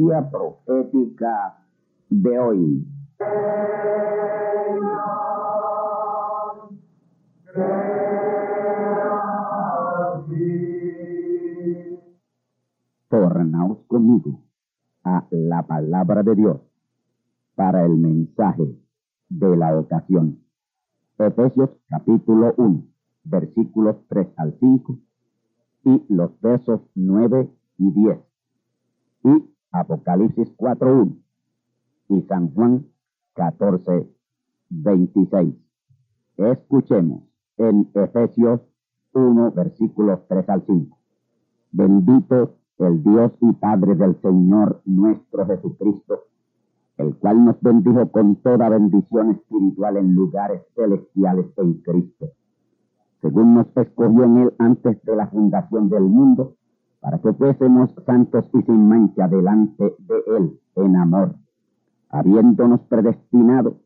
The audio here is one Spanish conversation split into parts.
Conferencia profética de hoy. Tornaos conmigo a la palabra de Dios para el mensaje de la ocasión. Efesios capítulo 1, versículos 3 al 5 y los versos 9 y 10. Y Apocalipsis 4.1 y San Juan 14.26. Escuchemos en Efesios 1, versículos 3 al 5. Bendito el Dios y Padre del Señor nuestro Jesucristo, el cual nos bendijo con toda bendición espiritual en lugares celestiales en Cristo según nos escogió en él antes de la fundación del mundo, para que fuésemos santos y sin mancha delante de él en amor, habiéndonos predestinado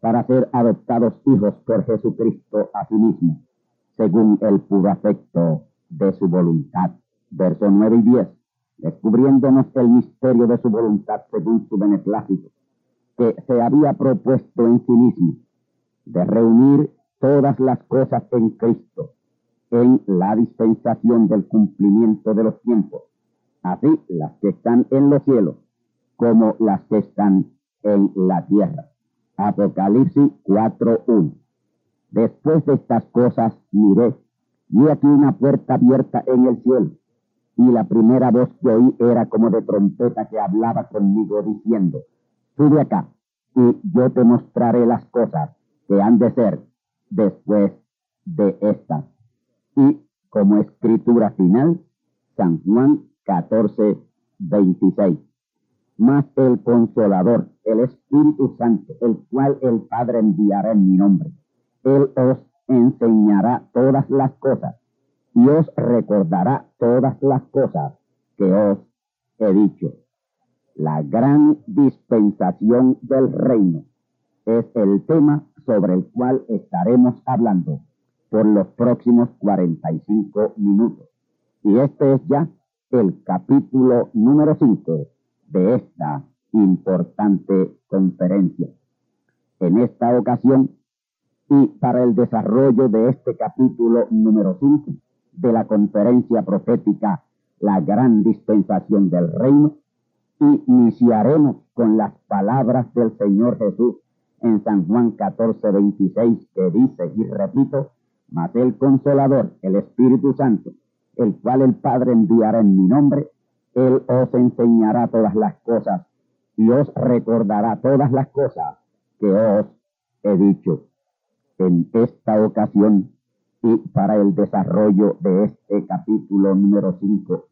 para ser adoptados hijos por Jesucristo a sí mismo, según el puro afecto de su voluntad. Verso 9 y 10, descubriéndonos el misterio de su voluntad según su beneplácito, que se había propuesto en sí mismo, de reunir todas las cosas en Cristo, en la dispensación del cumplimiento de los tiempos, así las que están en los cielos como las que están en la tierra. Apocalipsis 4.1. Después de estas cosas miré, y aquí una puerta abierta en el cielo, y la primera voz que oí era como de trompeta que hablaba conmigo diciendo, sube acá, y yo te mostraré las cosas que han de ser después de esta. Y como escritura final, San Juan 14, 26. Mas el consolador, el Espíritu Santo, el cual el Padre enviará en mi nombre, Él os enseñará todas las cosas y os recordará todas las cosas que os he dicho. La gran dispensación del reino es el tema sobre el cual estaremos hablando por los próximos 45 minutos. Y este es ya el capítulo número 5 de esta importante conferencia. En esta ocasión, y para el desarrollo de este capítulo número 5 de la conferencia profética La gran dispensación del reino, iniciaremos con las palabras del Señor Jesús en San Juan 14, 26, que dice, y repito, mas el consolador, el Espíritu Santo, el cual el Padre enviará en mi nombre, él os enseñará todas las cosas y os recordará todas las cosas que os he dicho. En esta ocasión y para el desarrollo de este capítulo número 5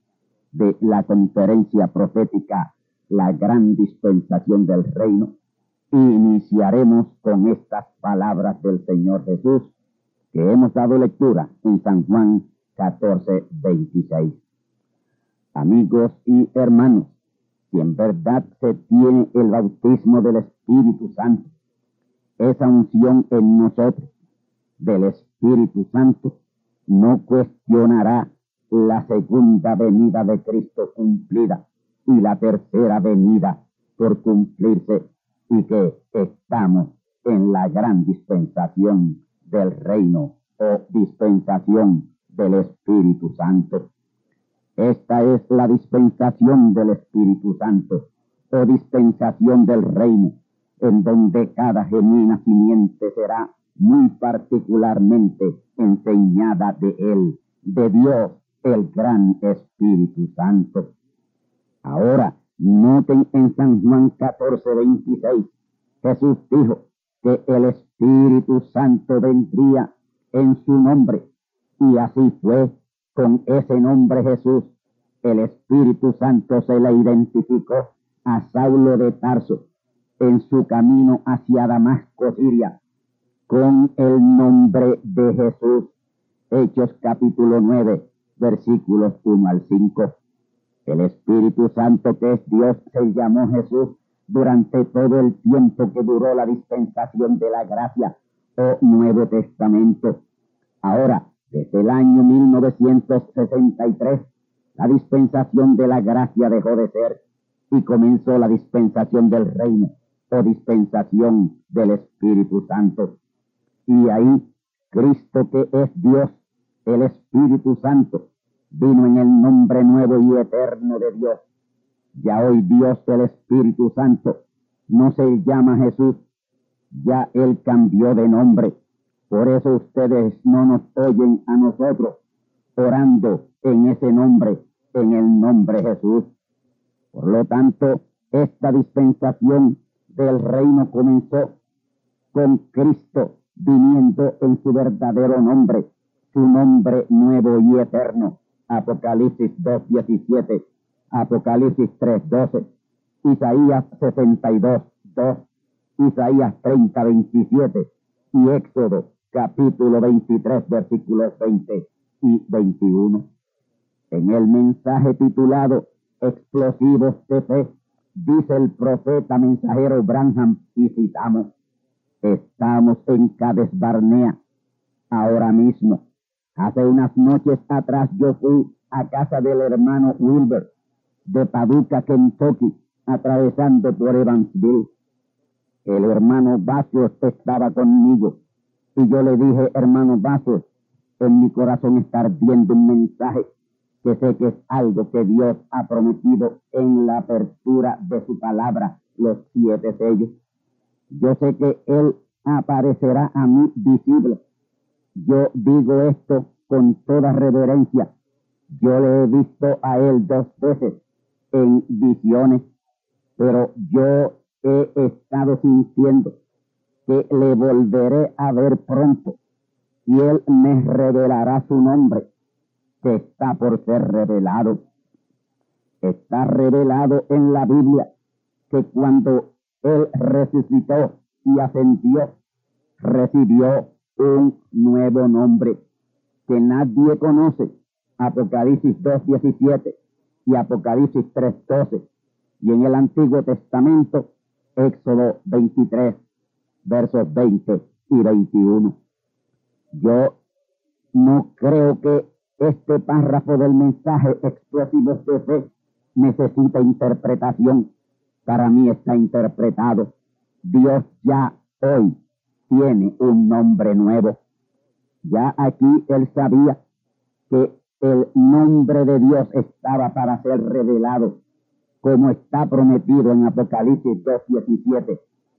de la conferencia profética La gran dispensación del reino, iniciaremos con estas palabras del Señor Jesús que hemos dado lectura en San Juan 14, 26. Amigos y hermanos, si en verdad se tiene el bautismo del Espíritu Santo, esa unción en nosotros del Espíritu Santo no cuestionará la segunda venida de Cristo cumplida y la tercera venida por cumplirse y que estamos en la gran dispensación del reino o dispensación del Espíritu Santo. Esta es la dispensación del Espíritu Santo o dispensación del reino, en donde cada genuina simiente será muy particularmente enseñada de Él, de Dios, el gran Espíritu Santo. Ahora, noten en San Juan 14, 26, Jesús dijo que el Espíritu Santo vendría en su nombre, y así fue con ese nombre Jesús. El Espíritu Santo se le identificó a Saulo de Tarso en su camino hacia Damasco, Siria, con el nombre de Jesús. Hechos capítulo 9, versículos 1 al 5. El Espíritu Santo que es Dios se llamó Jesús durante todo el tiempo que duró la dispensación de la gracia o Nuevo Testamento. Ahora, desde el año 1963, la dispensación de la gracia dejó de ser y comenzó la dispensación del reino o dispensación del Espíritu Santo. Y ahí Cristo que es Dios, el Espíritu Santo, vino en el nombre nuevo y eterno de Dios. Ya hoy Dios el Espíritu Santo no se llama Jesús, ya Él cambió de nombre. Por eso ustedes no nos oyen a nosotros orando en ese nombre, en el nombre Jesús. Por lo tanto, esta dispensación del reino comenzó con Cristo viniendo en su verdadero nombre, su nombre nuevo y eterno. Apocalipsis 2.17, Apocalipsis 3.12, Isaías 62, 2, Isaías 30, 27 y Éxodo capítulo 23, versículos 20 y 21. En el mensaje titulado Explosivos de Fe, dice el profeta mensajero Branham, y citamos, Estamos en Cades Barnea ahora mismo. Hace unas noches atrás yo fui a casa del hermano Wilber de Paducah, Kentucky, atravesando por Evansville. El hermano Vasios estaba conmigo y yo le dije, hermano Vasios, en mi corazón está viendo un mensaje que sé que es algo que Dios ha prometido en la apertura de su palabra, los siete sellos. Yo sé que Él aparecerá a mí visible. Yo digo esto con toda reverencia. Yo le he visto a Él dos veces en visiones, pero yo he estado sintiendo que le volveré a ver pronto y Él me revelará su nombre, que está por ser revelado. Está revelado en la Biblia que cuando él resucitó y ascendió, recibió un nuevo nombre que nadie conoce. Apocalipsis 2.17 y Apocalipsis 3.12. Y en el Antiguo Testamento, Éxodo 23, versos 20 y 21. Yo no creo que este párrafo del mensaje explosivo de fe necesita interpretación para mí está interpretado. Dios ya hoy tiene un nombre nuevo. Ya aquí él sabía que el nombre de Dios estaba para ser revelado, como está prometido en Apocalipsis 2.17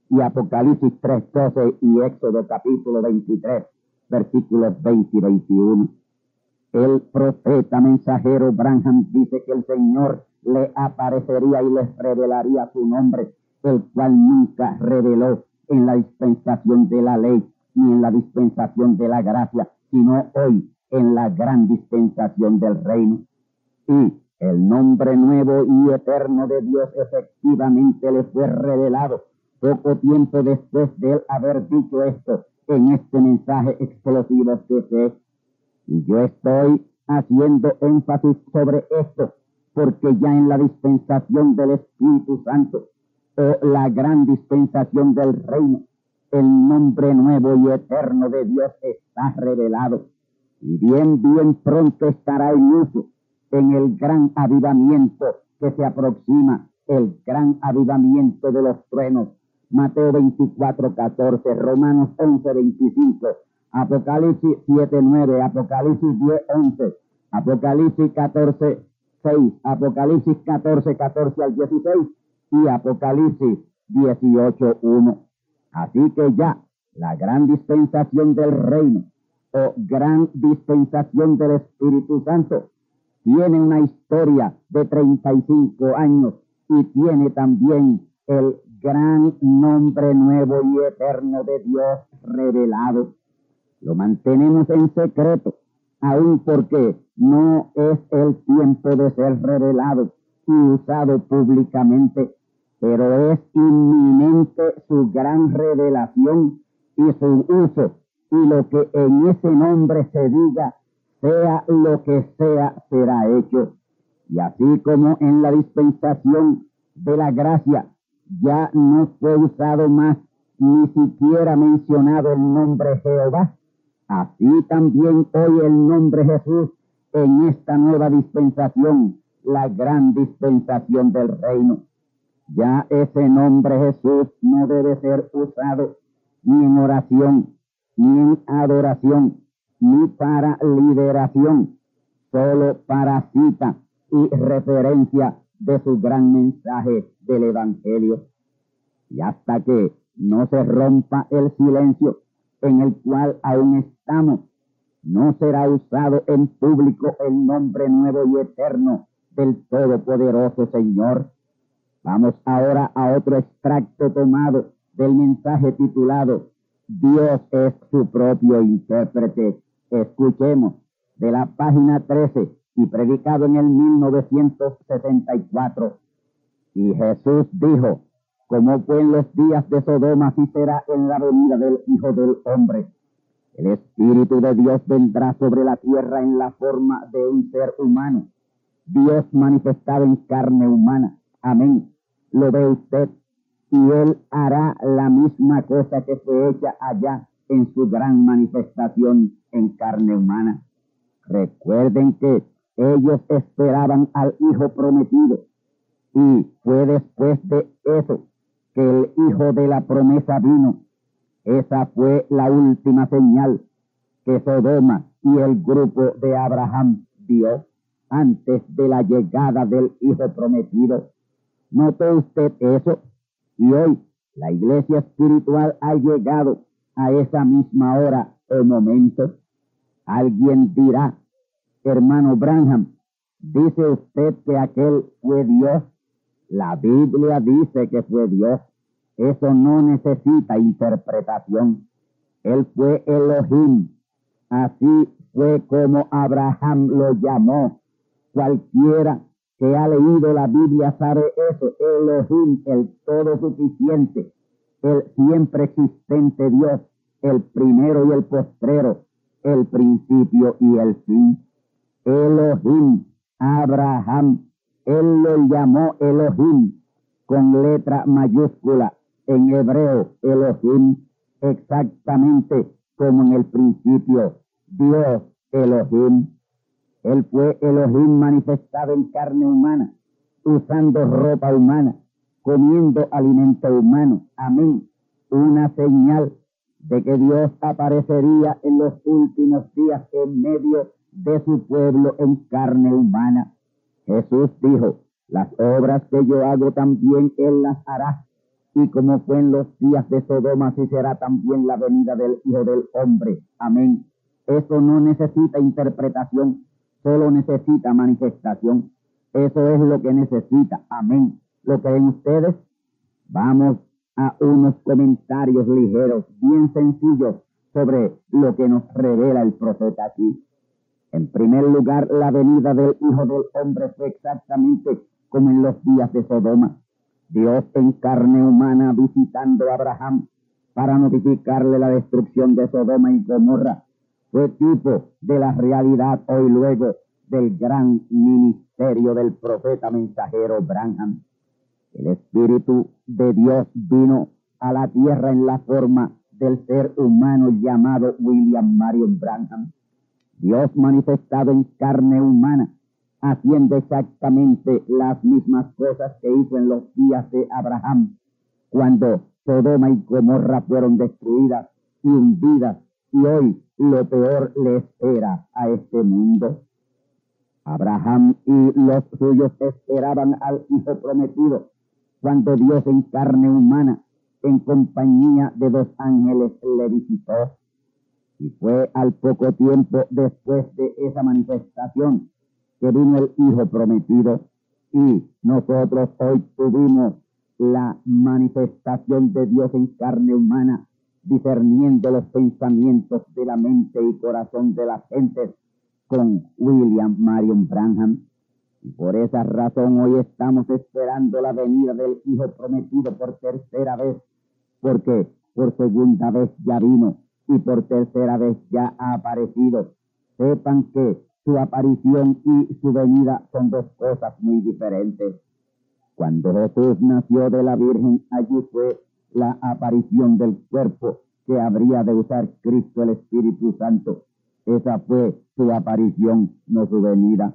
y Apocalipsis 3.12 y Éxodo capítulo 23, versículos 20 y 21. El profeta mensajero Branham dice que el Señor le aparecería y les revelaría su nombre, el cual nunca reveló en la dispensación de la ley ni en la dispensación de la gracia, sino hoy en la gran dispensación del reino. Y el nombre nuevo y eterno de Dios efectivamente le fue revelado poco tiempo después de él haber dicho esto en este mensaje explosivo que fe. Y yo estoy haciendo énfasis sobre esto porque ya en la dispensación del Espíritu Santo o la gran dispensación del reino, el nombre nuevo y eterno de Dios está revelado bien, bien pronto estará en uso en el gran avivamiento que se aproxima, el gran avivamiento de los truenos. Mateo 24, 14, Romanos 11, 25, Apocalipsis 7, 9, Apocalipsis 10, 11, Apocalipsis 14, 6, Apocalipsis 14, 14 al 16 y Apocalipsis 18, 1. Así que ya la gran dispensación del reino o gran dispensación del Espíritu Santo tiene una historia de 35 años y tiene también el gran nombre nuevo y eterno de Dios revelado. Lo mantenemos en secreto, aun porque no es el tiempo de ser revelado y usado públicamente, pero es inminente su gran revelación y su uso y lo que en ese nombre se diga, sea lo que sea, será hecho. Y así como en la dispensación de la gracia ya no fue usado más ni siquiera mencionado el nombre Jehová, así también hoy el nombre Jesús en esta nueva dispensación, la gran dispensación del reino. Ya ese nombre Jesús no debe ser usado ni en oración, ni en adoración, ni para liberación, solo para cita y referencia de su gran mensaje del Evangelio. Y hasta que no se rompa el silencio en el cual aún estamos, no será usado en público el nombre nuevo y eterno del Todopoderoso Señor. Vamos ahora a otro extracto tomado del mensaje titulado Dios es su propio intérprete. Escuchemos de la página 13 y predicado en el 1964. Y Jesús dijo, como fue en los días de Sodoma, así será en la venida del Hijo del Hombre. El Espíritu de Dios vendrá sobre la tierra en la forma de un ser humano. Dios manifestado en carne humana. Amén. ¿Lo ve usted? Y Él hará la misma cosa que fue hecha allá en su gran manifestación en carne humana. Recuerden que ellos esperaban al Hijo prometido y fue después de eso que el Hijo de la promesa vino. Esa fue la última señal que Sodoma y el grupo de Abraham dio antes de la llegada del Hijo prometido. ¿Notó usted eso? Y hoy la iglesia espiritual ha llegado a esa misma hora o momento. Alguien dirá, hermano Branham, dice usted que aquel fue Dios. La Biblia dice que fue Dios. Eso no necesita interpretación. Él fue Elohim. Así fue como Abraham lo llamó. Cualquiera que ha leído la Biblia sabe eso, Elohim, el todo suficiente, el siempre existente Dios, el primero y el postrero, el principio y el fin. Elohim, Abraham, él lo llamó Elohim con letra mayúscula en hebreo, Elohim, exactamente como en el principio, Dios, Elohim. Él fue Elohim manifestado en carne humana, usando ropa humana, comiendo alimento humano. Amén. Una señal de que Dios aparecería en los últimos días en medio de su pueblo en carne humana. Jesús dijo, las obras que yo hago también Él las hará. Y como fue en los días de Sodoma, así será también la venida del Hijo del Hombre. Amén. Eso no necesita interpretación solo necesita manifestación. Eso es lo que necesita. Amén. ¿Lo creen ustedes? Vamos a unos comentarios ligeros, bien sencillos, sobre lo que nos revela el profeta aquí. En primer lugar, la venida del Hijo del Hombre fue exactamente como en los días de Sodoma. Dios en carne humana visitando a Abraham para notificarle la destrucción de Sodoma y Gomorra tipo de la realidad hoy luego del gran ministerio del profeta mensajero Branham. El Espíritu de Dios vino a la tierra en la forma del ser humano llamado William Marion Branham. Dios manifestado en carne humana, haciendo exactamente las mismas cosas que hizo en los días de Abraham, cuando Sodoma y Gomorra fueron destruidas y hundidas, y hoy lo peor le espera a este mundo. Abraham y los suyos esperaban al Hijo prometido, cuando Dios en carne humana, en compañía de dos ángeles, le visitó. Y fue al poco tiempo después de esa manifestación que vino el Hijo prometido y nosotros hoy tuvimos la manifestación de Dios en carne humana, discerniendo los pensamientos de la mente y corazón de las gentes con William Marion Branham. Y por esa razón hoy estamos esperando la venida del Hijo prometido por tercera vez, porque por segunda vez ya vino y por tercera vez ya ha aparecido. Sepan que su aparición y su venida son dos cosas muy diferentes. Cuando Jesús nació de la Virgen, allí fue la aparición del cuerpo que habría de usar Cristo el Espíritu Santo. Esa fue su aparición, no su venida.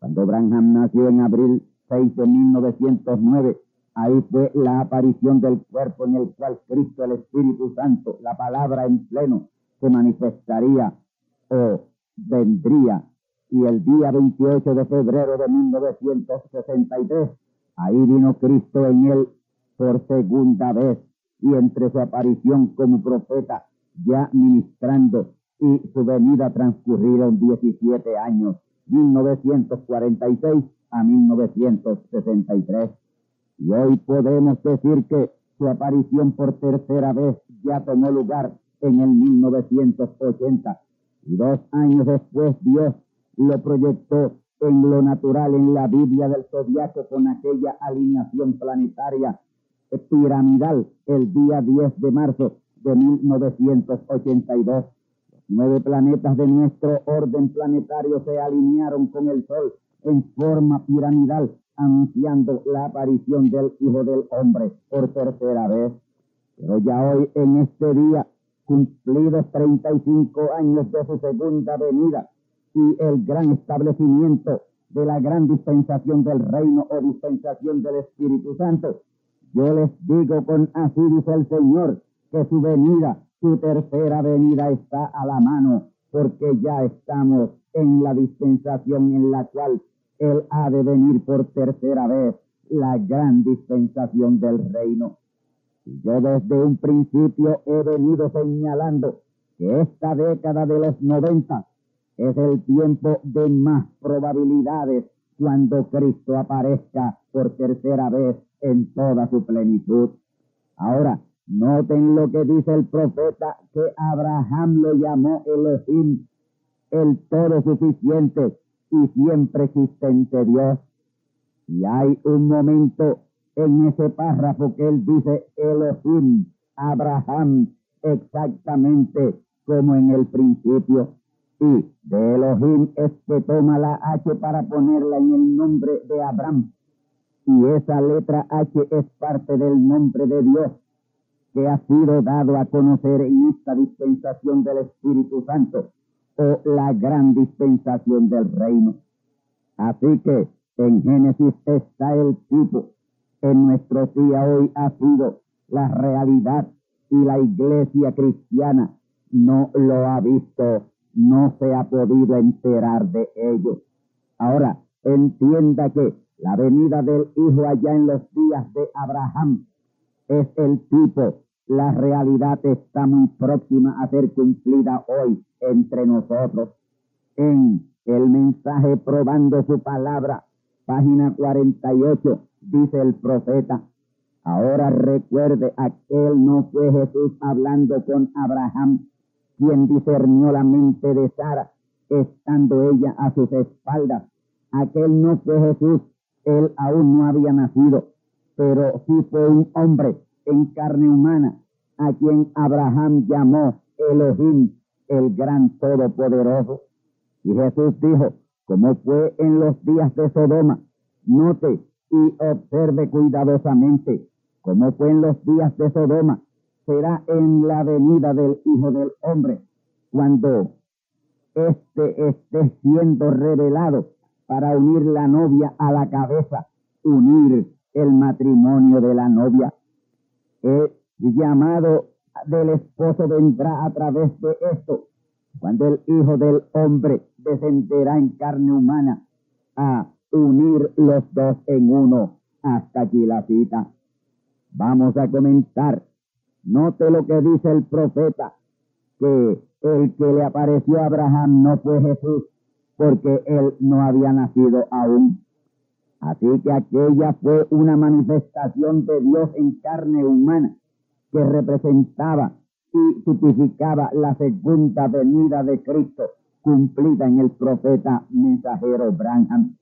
Cuando Branham nació en abril 6 de 1909, ahí fue la aparición del cuerpo en el cual Cristo el Espíritu Santo, la palabra en pleno, se manifestaría o vendría. Y el día 28 de febrero de 1963, ahí vino Cristo en él por segunda vez y entre su aparición como profeta, ya ministrando, y su venida transcurrieron 17 años, 1946 a 1963. Y hoy podemos decir que su aparición por tercera vez ya tomó lugar en el 1980. Y dos años después Dios lo proyectó en lo natural en la Biblia del zodiaco con aquella alineación planetaria piramidal el día 10 de marzo de 1982. Los nueve planetas de nuestro orden planetario se alinearon con el Sol en forma piramidal, anunciando la aparición del Hijo del Hombre por tercera vez. Pero ya hoy, en este día, cumplidos 35 años de su segunda venida y el gran establecimiento de la gran dispensación del reino o dispensación del Espíritu Santo, yo les digo con así dice el Señor, que su venida, su tercera venida está a la mano, porque ya estamos en la dispensación en la cual Él ha de venir por tercera vez, la gran dispensación del reino. Yo desde un principio he venido señalando que esta década de los noventa es el tiempo de más probabilidades cuando Cristo aparezca por tercera vez en toda su plenitud. Ahora, noten lo que dice el profeta, que Abraham lo llamó Elohim, el todo suficiente y siempre existente Dios. Y hay un momento en ese párrafo que él dice Elohim, Abraham, exactamente como en el principio. Y de Elohim es que toma la H para ponerla en el nombre de Abraham y esa letra H es parte del nombre de Dios que ha sido dado a conocer en esta dispensación del Espíritu Santo o la gran dispensación del reino. Así que en Génesis está el tipo. En nuestro día hoy ha sido la realidad y la iglesia cristiana no lo ha visto, no se ha podido enterar de ello. Ahora, entienda que la venida del Hijo allá en los días de Abraham es el tipo. La realidad está muy próxima a ser cumplida hoy entre nosotros. En el mensaje probando su palabra, página 48, dice el profeta, ahora recuerde, aquel no fue Jesús hablando con Abraham, quien discernió la mente de Sara, estando ella a sus espaldas. Aquel no fue Jesús, él aún no había nacido, pero sí fue un hombre en carne humana, a quien Abraham llamó Elohim, el gran todopoderoso. Y Jesús dijo, como fue en los días de Sodoma, note y observe cuidadosamente, como fue en los días de Sodoma, será en la venida del Hijo del Hombre, cuando éste esté siendo revelado para unir la novia a la cabeza, unir el matrimonio de la novia. El llamado del esposo vendrá a través de esto, cuando el Hijo del Hombre descenderá en carne humana a unir los dos en uno. Hasta aquí la cita. Vamos a comentar. Note lo que dice el profeta, que el que le apareció a Abraham no fue Jesús, porque él no había nacido aún. Así que aquella fue una manifestación de Dios en carne humana que representaba y tipificaba la segunda venida de Cristo cumplida en el profeta mensajero Branham.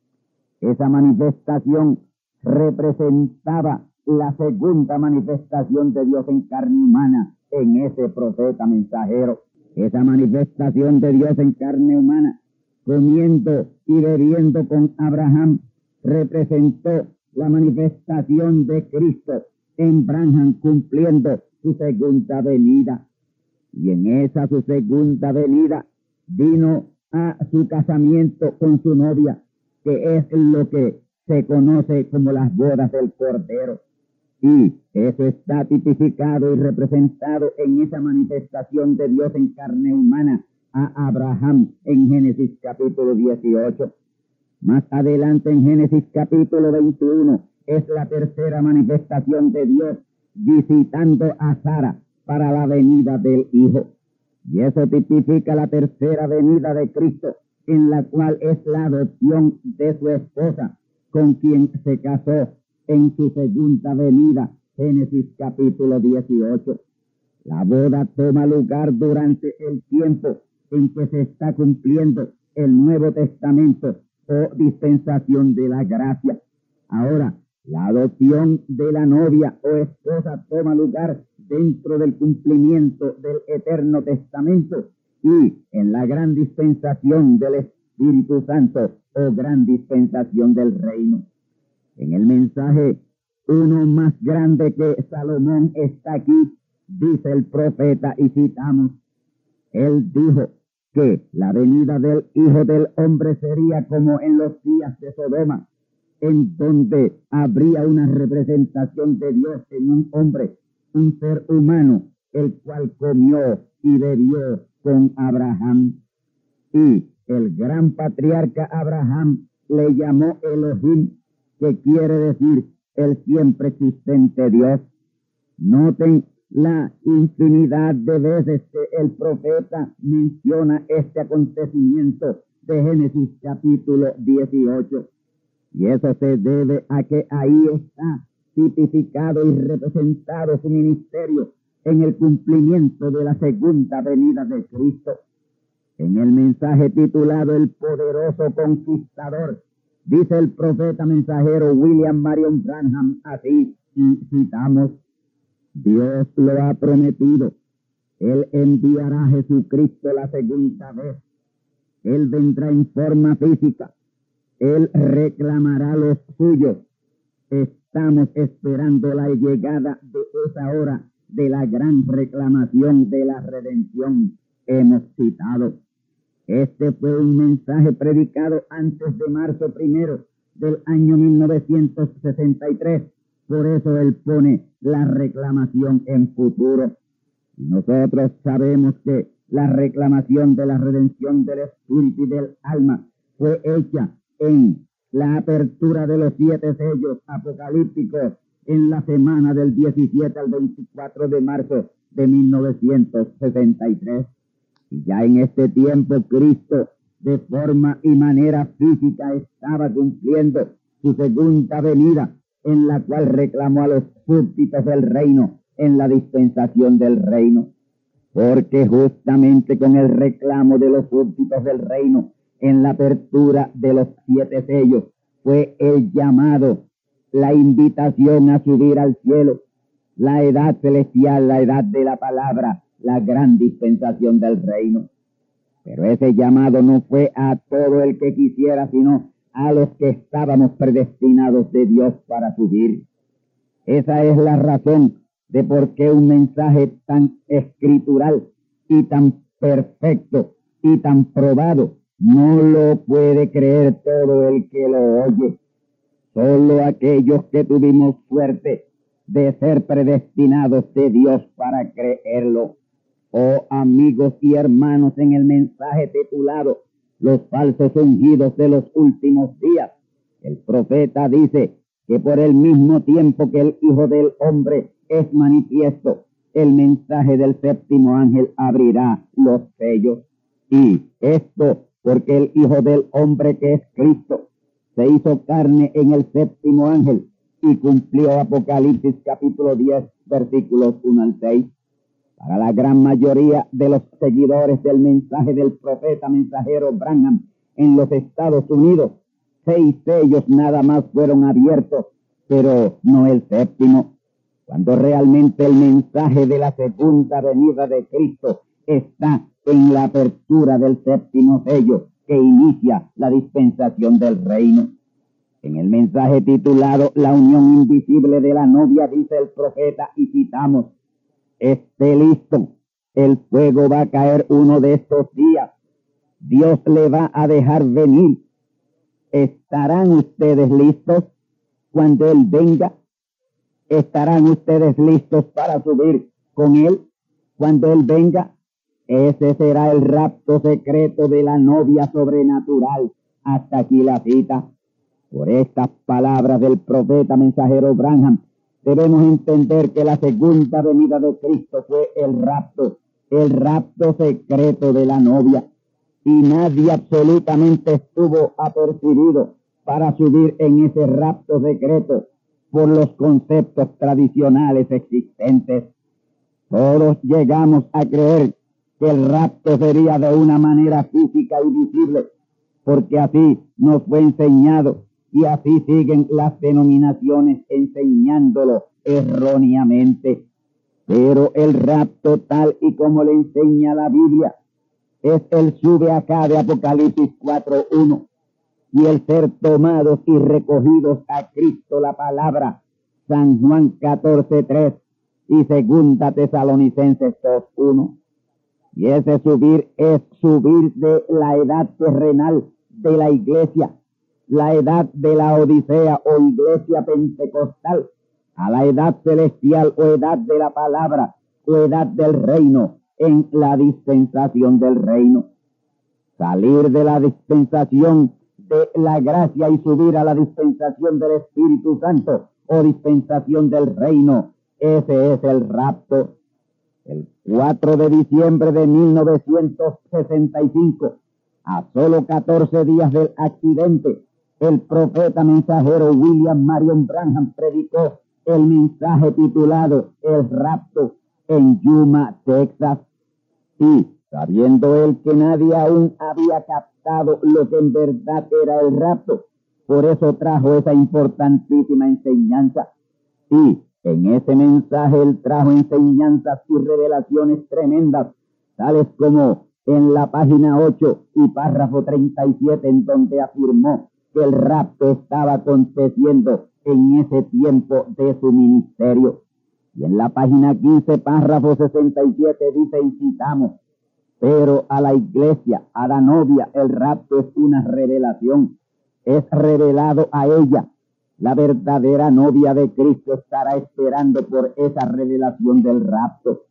Esa manifestación representaba la segunda manifestación de Dios en carne humana en ese profeta mensajero. Esa manifestación de Dios en carne humana, comiendo y bebiendo con Abraham, representó la manifestación de Cristo en Branham cumpliendo su segunda venida. Y en esa su segunda venida vino a su casamiento con su novia, que es lo que se conoce como las bodas del Cordero. Y eso está tipificado y representado en esa manifestación de Dios en carne humana a Abraham en Génesis capítulo 18. Más adelante en Génesis capítulo 21 es la tercera manifestación de Dios visitando a Sara para la venida del Hijo. Y eso tipifica la tercera venida de Cristo, en la cual es la adopción de su esposa, con quien se casó en su segunda venida, Génesis capítulo 18. La boda toma lugar durante el tiempo en que se está cumpliendo el Nuevo Testamento o dispensación de la gracia. Ahora, la adopción de la novia o esposa toma lugar dentro del cumplimiento del Eterno Testamento y en la gran dispensación del Espíritu Santo o gran dispensación del reino. En el mensaje, uno más grande que Salomón está aquí, dice el profeta y citamos. Él dijo la venida del Hijo del Hombre sería como en los días de Sodoma, en donde habría una representación de Dios en un hombre, un ser humano, el cual comió y bebió con Abraham. Y el gran patriarca Abraham le llamó Elohim que quiere decir el siempre existente Dios. Noten la infinidad de veces que el profeta menciona este acontecimiento de Génesis capítulo 18. Y eso se debe a que ahí está tipificado y representado su ministerio en el cumplimiento de la segunda venida de Cristo. En el mensaje titulado El poderoso conquistador, Dice el profeta mensajero William Marion Branham así, y citamos, Dios lo ha prometido. Él enviará a Jesucristo la segunda vez. Él vendrá en forma física. Él reclamará los suyos. Estamos esperando la llegada de esa hora de la gran reclamación de la redención. Hemos citado. Este fue un mensaje predicado antes de marzo primero del año 1963. Por eso él pone la reclamación en futuro. Nosotros sabemos que la reclamación de la redención del espíritu y del alma fue hecha en la apertura de los siete sellos apocalípticos en la semana del 17 al 24 de marzo de 1963. Y ya en este tiempo Cristo de forma y manera física estaba cumpliendo su segunda venida, en la cual reclamó a los súbditos del reino en la dispensación del reino. porque justamente con el reclamo de los súbditos del reino en la apertura de los siete sellos fue el llamado, la invitación a subir al cielo, la edad celestial, la edad de la palabra, la gran dispensación del reino. Pero ese llamado no fue a todo el que quisiera, sino a los que estábamos predestinados de Dios para subir. Esa es la razón de por qué un mensaje tan escritural y tan perfecto y tan probado no lo puede creer todo el que lo oye. Solo aquellos que tuvimos suerte de ser predestinados de Dios para creerlo. Oh amigos y hermanos, en el mensaje titulado Los falsos ungidos de los últimos días, el profeta dice que por el mismo tiempo que el Hijo del Hombre es manifiesto, el mensaje del séptimo ángel abrirá los sellos. Y esto porque el Hijo del Hombre que es Cristo se hizo carne en el séptimo ángel y cumplió Apocalipsis capítulo 10 versículos 1 al 6. Para la gran mayoría de los seguidores del mensaje del profeta mensajero Branham en los Estados Unidos, seis sellos nada más fueron abiertos, pero no el séptimo cuando realmente el mensaje de la segunda venida de Cristo está en la apertura del séptimo sello que inicia la dispensación del reino. En el mensaje titulado La unión invisible de la novia dice el profeta y citamos, esté listo, el fuego va a caer uno de estos días, Dios le va a dejar venir. ¿Estarán ustedes listos cuando Él venga? ¿Estarán ustedes listos para subir con Él cuando Él venga? Ese será el rapto secreto de la novia sobrenatural. Hasta aquí la cita. Por estas palabras del profeta mensajero Branham, debemos entender que la segunda venida de Cristo fue el rapto, el rapto secreto de la novia. Y nadie absolutamente estuvo apercibido para subir en ese rapto secreto por los conceptos tradicionales existentes. Todos llegamos a creer que el rapto sería de una manera física y visible, porque así nos fue enseñado y así siguen las denominaciones enseñándolo erróneamente. Pero el rapto tal y como le enseña la Biblia es el sube acá de Apocalipsis 4.1 y el ser tomados y recogidos a Cristo la palabra. San Juan 14.3 y segunda Tesalonicenses 2.1. Y ese subir es subir de la edad terrenal de la iglesia, la edad de la Odisea o iglesia pentecostal, a la edad celestial o edad de la palabra o edad del reino en la dispensación del reino. Salir de la dispensación de la gracia y subir a la dispensación del Espíritu Santo o dispensación del reino. Ese es el rapto. El 4 de diciembre de 1965, a solo 14 días del accidente, el profeta mensajero William Marion Branham predicó el mensaje titulado El rapto en Yuma, Texas. Y sabiendo él que nadie aún había captado lo que en verdad era el rapto. Por eso trajo esa importantísima enseñanza. Y en ese mensaje él trajo enseñanzas y revelaciones tremendas, tales como en la página 8 y párrafo 37, en donde afirmó el rapto estaba aconteciendo en ese tiempo de su ministerio. Y en la página 15, párrafo 67, dice y citamos, pero a la iglesia, a la novia, el rapto es una revelación. Es revelado a ella. La verdadera novia de Cristo estará esperando por esa revelación del rapto.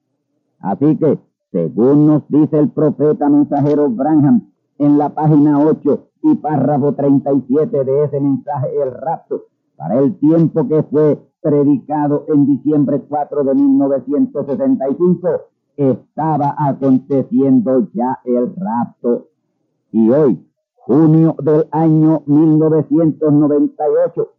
Así que, según nos dice el profeta mensajero Branham en la página 8 y párrafo 37 de ese mensaje, el rapto, para el tiempo que fue predicado en diciembre 4 de 1965, estaba aconteciendo ya el rapto. Y hoy, junio del año 1998,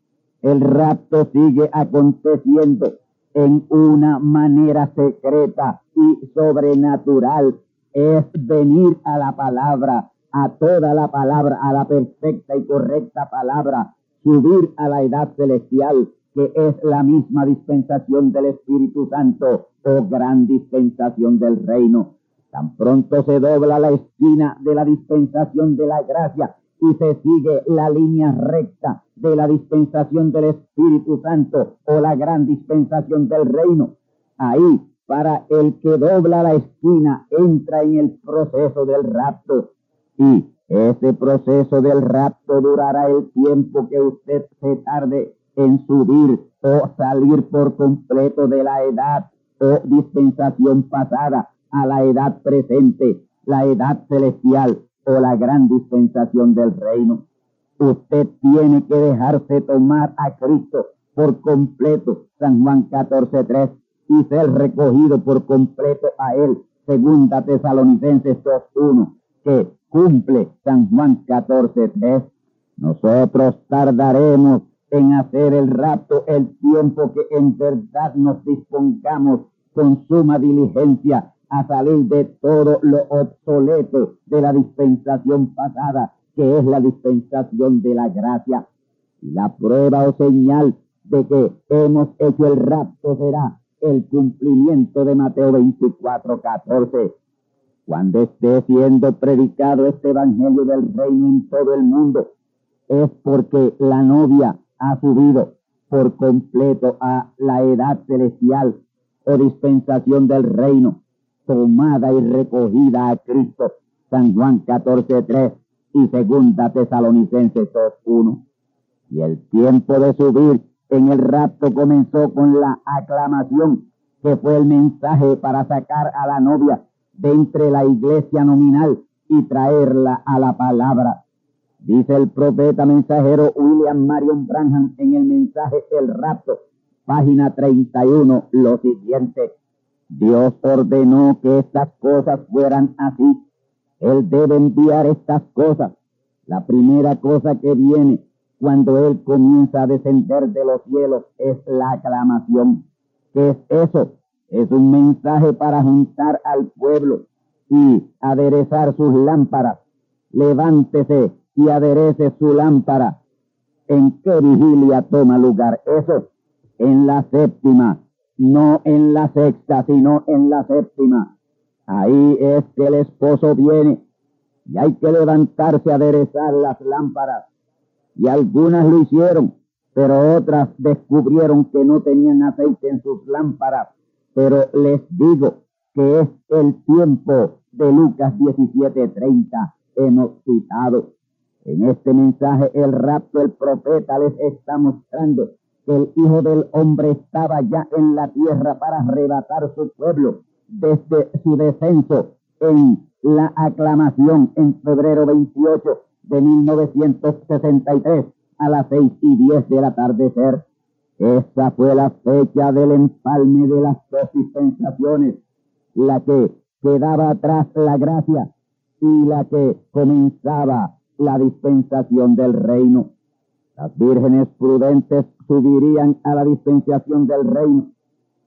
el rapto sigue aconteciendo en una manera secreta y sobrenatural es venir a la palabra, a toda la palabra, a la perfecta y correcta palabra, subir a la edad celestial, que es la misma dispensación del Espíritu Santo o gran dispensación del reino. Tan pronto se dobla la esquina de la dispensación de la gracia y se sigue la línea recta de la dispensación del Espíritu Santo o la gran dispensación del reino. Ahí, para el que dobla la esquina, entra en el proceso del rapto. Y ese proceso del rapto durará el tiempo que usted se tarde en subir o salir por completo de la edad o dispensación pasada a la edad presente, la edad celestial o la gran dispensación del reino. Usted tiene que dejarse tomar a Cristo por completo, San Juan 14.3, y ser recogido por completo a Él, segunda Tesalonicenses 2.1, que cumple San Juan 14.3. Nosotros tardaremos en hacer el rapto el tiempo que en verdad nos dispongamos con suma diligencia a salir de todo lo obsoleto de la dispensación pasada, que es la dispensación de la gracia. La prueba o señal de que hemos hecho el rapto será el cumplimiento de Mateo 24, 14. Cuando esté siendo predicado este evangelio del reino en todo el mundo, es porque la novia ha subido por completo a la edad celestial o dispensación del reino tomada y recogida a Cristo. San Juan 14.3 y segunda Tesalonicenses 2.1. Y el tiempo de subir en el rapto comenzó con la aclamación, que fue el mensaje para sacar a la novia de entre la iglesia nominal y traerla a la palabra. Dice el profeta mensajero William Marion Branham en el mensaje El rapto, página 31, lo siguiente. Dios ordenó que estas cosas fueran así. Él debe enviar estas cosas. La primera cosa que viene cuando Él comienza a descender de los cielos es la aclamación. ¿Qué es eso? Es un mensaje para juntar al pueblo y aderezar sus lámparas. Levántese y aderece su lámpara. ¿En qué vigilia toma lugar eso? En la séptima no en la sexta, sino en la séptima. Ahí es que el esposo viene y hay que levantarse a aderezar las lámparas. Y algunas lo hicieron, pero otras descubrieron que no tenían aceite en sus lámparas. Pero les digo que es el tiempo de Lucas 17:30. Hemos citado. En este mensaje el rapto, el profeta les está mostrando el Hijo del Hombre estaba ya en la tierra para arrebatar su pueblo desde su descenso en la aclamación en febrero 28 de 1963 a las seis y diez del atardecer. Esa fue la fecha del empalme de las dos dispensaciones, la que quedaba atrás la gracia y la que comenzaba la dispensación del reino. Las vírgenes prudentes subirían a la dispensación del reino.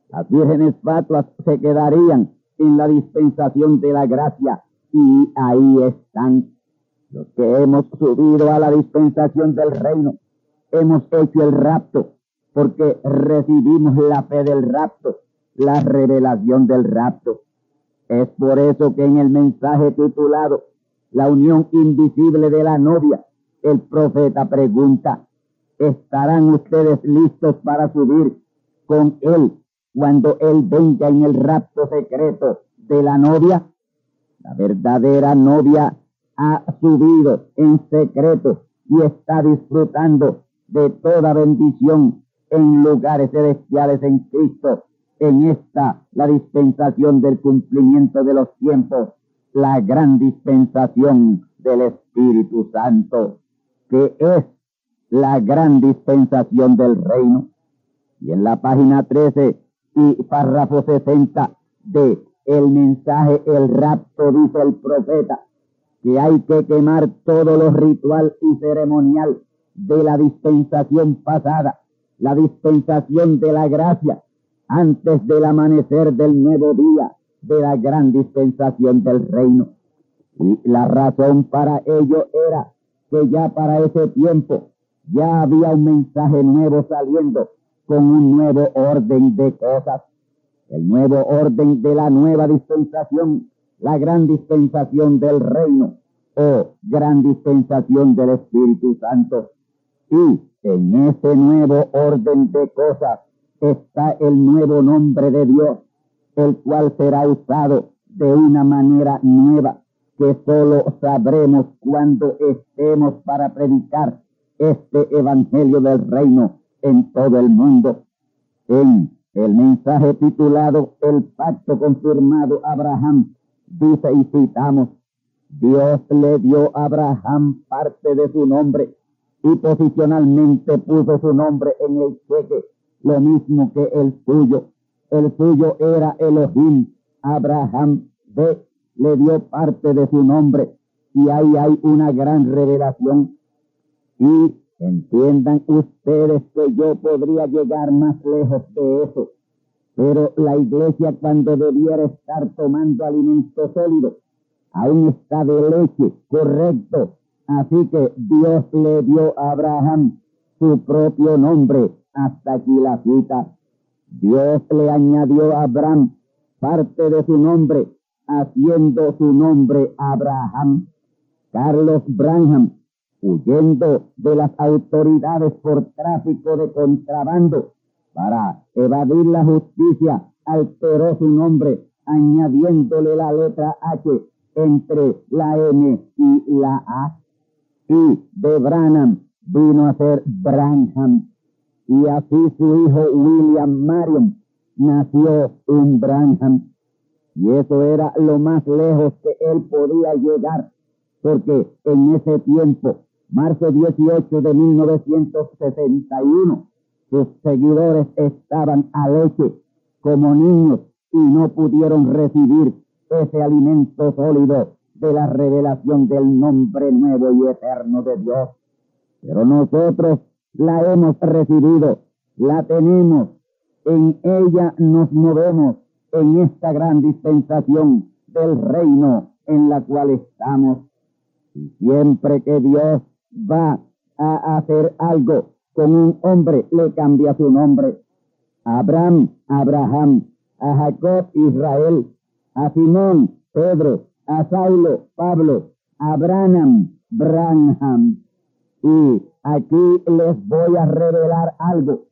Las vírgenes fatuas se quedarían en la dispensación de la gracia. Y ahí están los que hemos subido a la dispensación del reino. Hemos hecho el rapto porque recibimos la fe del rapto, la revelación del rapto. Es por eso que en el mensaje titulado La unión invisible de la novia, el profeta pregunta, ¿estarán ustedes listos para subir con él cuando él venga en el rapto secreto de la novia? La verdadera novia ha subido en secreto y está disfrutando de toda bendición en lugares celestiales en Cristo. En esta, la dispensación del cumplimiento de los tiempos, la gran dispensación del Espíritu Santo que es la gran dispensación del reino. Y en la página 13 y párrafo 60 de el mensaje, el rapto, dice el profeta, que hay que quemar todo lo ritual y ceremonial de la dispensación pasada, la dispensación de la gracia. antes del amanecer del nuevo día de la gran dispensación del reino. Y la razón para ello era que ya para ese tiempo ya había un mensaje nuevo saliendo con un nuevo orden de cosas. El nuevo orden de la nueva dispensación, la gran dispensación del reino o gran dispensación del Espíritu Santo. Y en ese nuevo orden de cosas está el nuevo nombre de Dios, el cual será usado de una manera nueva que solo sabremos cuando estemos para predicar este evangelio del reino en todo el mundo. En el mensaje titulado El pacto confirmado Abraham, dice y citamos, Dios le dio a Abraham parte de su nombre y posicionalmente puso su nombre en el cheque, lo mismo que el suyo. El suyo era Elohim. Abraham ve, le dio parte de su nombre y ahí hay una gran revelación. Y entiendan ustedes que yo podría llegar más lejos de eso. Pero la iglesia cuando debiera estar tomando alimento sólido, aún está de leche, correcto. Así que Dios le dio a Abraham su propio nombre. Hasta aquí la cita. Dios le añadió a Abraham parte de su nombre, haciendo su nombre Abraham. Carlos Branham, huyendo de las autoridades por tráfico de contrabando para evadir la justicia, alteró su nombre añadiéndole la letra H entre la M y la A. Y de Branham vino a ser Branham. Y así su hijo William Marion nació un Branham. Y eso era lo más lejos que él podía llegar, porque en ese tiempo, marzo 18 de 1961, sus seguidores estaban a leche como niños y no pudieron recibir ese alimento sólido de la revelación del nombre nuevo y eterno de Dios. Pero nosotros la hemos recibido, la tenemos, en ella nos movemos en esta gran dispensación del reino en la cual estamos. Y siempre que Dios va a hacer algo con un hombre, le cambia su nombre. Abraham, Abraham, a Jacob, Israel, a Simón, Pedro, a Saulo, Pablo, a Branham. Y aquí les voy a revelar algo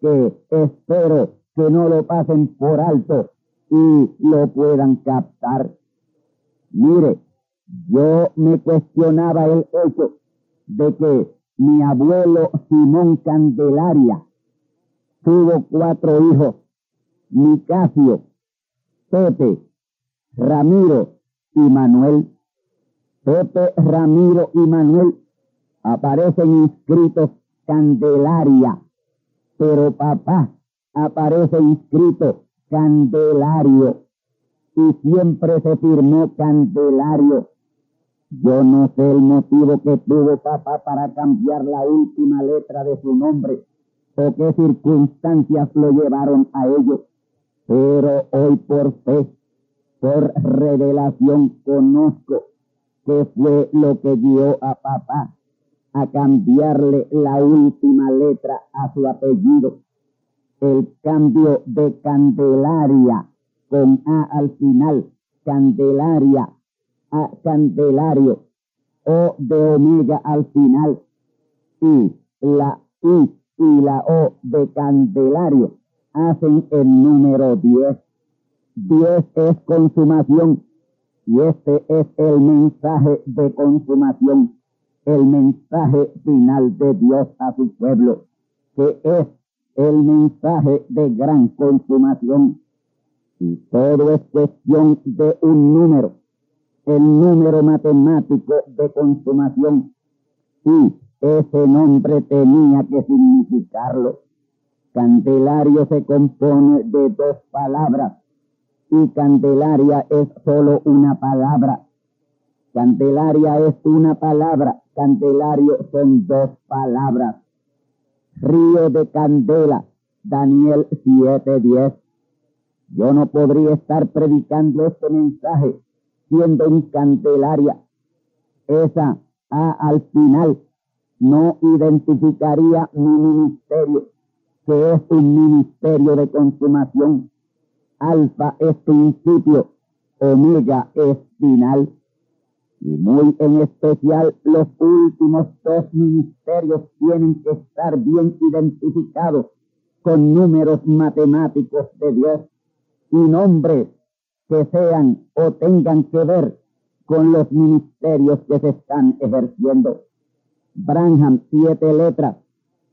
que espero que no lo pasen por alto y lo puedan captar. Mire, yo me cuestionaba el hecho de que mi abuelo Simón Candelaria tuvo cuatro hijos, Nicasio, Pepe, Ramiro y Manuel. Ramiro y Manuel aparecen inscritos Candelaria, pero papá aparece inscrito Candelario y siempre se firmó Candelario. Yo no sé el motivo que tuvo papá para cambiar la última letra de su nombre o qué circunstancias lo llevaron a ello, pero hoy por fe por revelación conozco que fue lo que dio a papá a cambiarle la última letra a su apellido. El cambio de Candelaria con A al final, Candelaria a Candelario o de Omega al final y la I y la O de Candelario hacen el número 10. Dios es consumación y este es el mensaje de consumación, el mensaje final de Dios a su pueblo, que es el mensaje de gran consumación. Y todo es cuestión de un número, el número matemático de consumación. Y ese nombre tenía que significarlo. Candelario se compone de dos palabras y Candelaria es solo una palabra. Candelaria es una palabra, Candelario son dos palabras. Río de Candela, Daniel 7:10. Yo no podría estar predicando este mensaje siendo un candelaria. Esa A al final no identificaría mi ministerio, que es un ministerio de consumación. Alfa es principio, omega es final. Y muy en especial los últimos dos ministerios tienen que estar bien identificados con números matemáticos de Dios y nombres que sean o tengan que ver con los ministerios que se están ejerciendo. Branham, siete letras.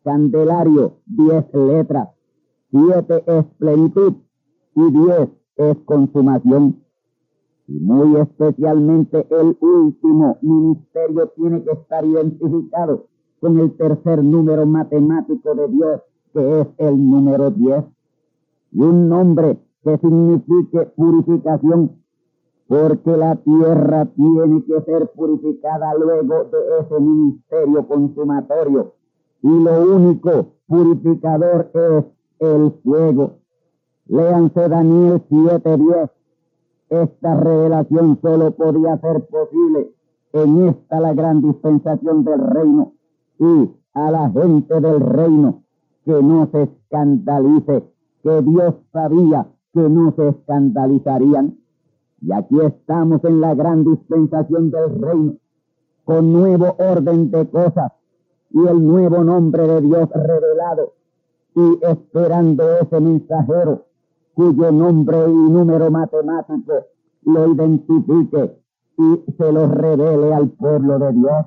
Candelario, diez letras. Siete es plenitud y diez es consumación. Y muy especialmente el último ministerio tiene que estar identificado con el tercer número matemático de Dios, que es el número diez. Y un nombre que signifique purificación, porque la tierra tiene que ser purificada luego de ese ministerio consumatorio. Y lo único purificador es el fuego. Léanse Daniel 7:10. Esta revelación solo podía ser posible en esta la gran dispensación del reino y a la gente del reino que no se escandalice, que Dios sabía que no se escandalizarían. Y aquí estamos en la gran dispensación del reino, con nuevo orden de cosas y el nuevo nombre de Dios revelado, y esperando ese mensajero cuyo nombre y número matemático lo identifique y se lo revele al pueblo de Dios.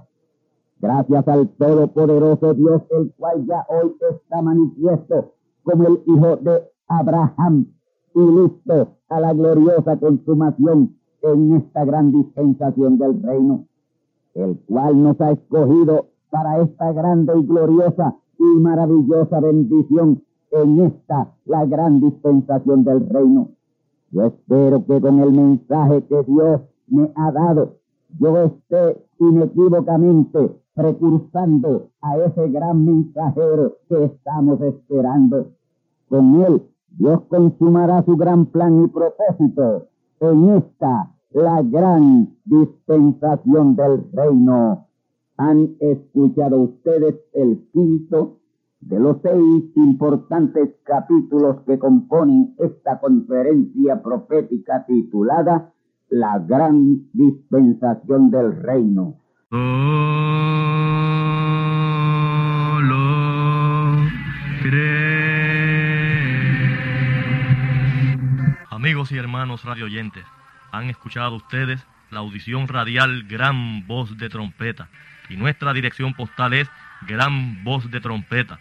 Gracias al Todopoderoso Dios, el cual ya hoy está manifiesto como el Hijo de Abraham, y listo a la gloriosa consumación en esta gran dispensación del reino, el cual nos ha escogido para esta grande y gloriosa y maravillosa bendición en esta, la gran dispensación del reino. Yo espero que con el mensaje que Dios me ha dado, yo esté inequívocamente precursando a ese gran mensajero que estamos esperando. Con él Dios consumará su gran plan y propósito en esta, la gran dispensación del reino. Han escuchado ustedes el quinto de los seis importantes capítulos que componen esta conferencia profética titulada La gran dispensación del reino. Amigos y hermanos radioyentes, han escuchado ustedes la audición radial Gran Voz de Trompeta y nuestra dirección postal es Gran Voz de Trompeta,